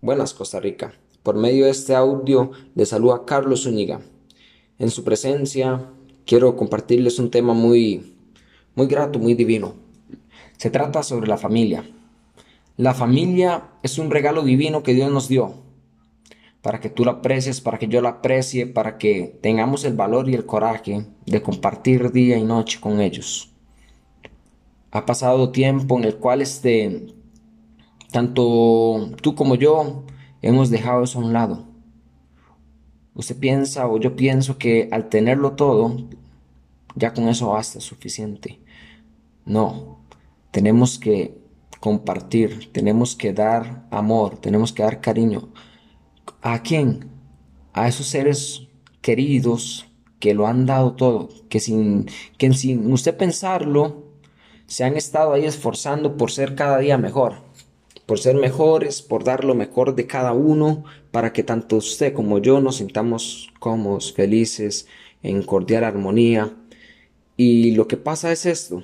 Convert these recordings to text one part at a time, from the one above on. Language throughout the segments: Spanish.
Buenas Costa Rica. Por medio de este audio les saluda Carlos Zúñiga. En su presencia quiero compartirles un tema muy muy grato, muy divino. Se trata sobre la familia. La familia es un regalo divino que Dios nos dio para que tú la aprecies, para que yo la aprecie, para que tengamos el valor y el coraje de compartir día y noche con ellos. Ha pasado tiempo en el cual este tanto tú como yo hemos dejado eso a un lado. Usted piensa o yo pienso que al tenerlo todo, ya con eso basta, suficiente. No, tenemos que compartir, tenemos que dar amor, tenemos que dar cariño. ¿A quién? A esos seres queridos que lo han dado todo, que sin, que sin usted pensarlo, se han estado ahí esforzando por ser cada día mejor por ser mejores, por dar lo mejor de cada uno, para que tanto usted como yo nos sintamos cómodos, felices, en cordial armonía. Y lo que pasa es esto.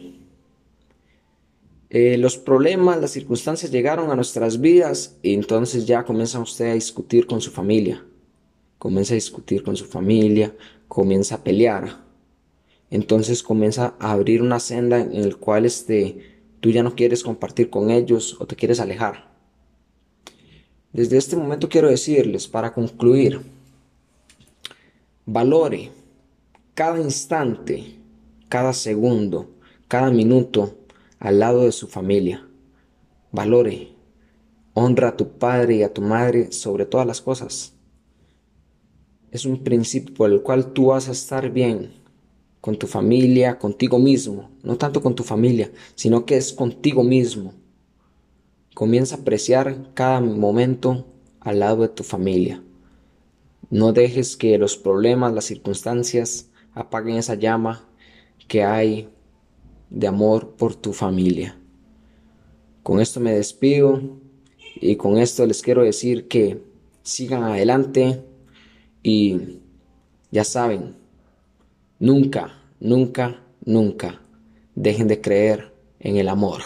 Eh, los problemas, las circunstancias llegaron a nuestras vidas y entonces ya comienza usted a discutir con su familia. Comienza a discutir con su familia, comienza a pelear. Entonces comienza a abrir una senda en el cual este, tú ya no quieres compartir con ellos o te quieres alejar. Desde este momento quiero decirles, para concluir, valore cada instante, cada segundo, cada minuto al lado de su familia. Valore, honra a tu padre y a tu madre sobre todas las cosas. Es un principio por el cual tú vas a estar bien con tu familia, contigo mismo, no tanto con tu familia, sino que es contigo mismo. Comienza a apreciar cada momento al lado de tu familia. No dejes que los problemas, las circunstancias apaguen esa llama que hay de amor por tu familia. Con esto me despido y con esto les quiero decir que sigan adelante y ya saben, Nunca, nunca, nunca dejen de creer en el amor.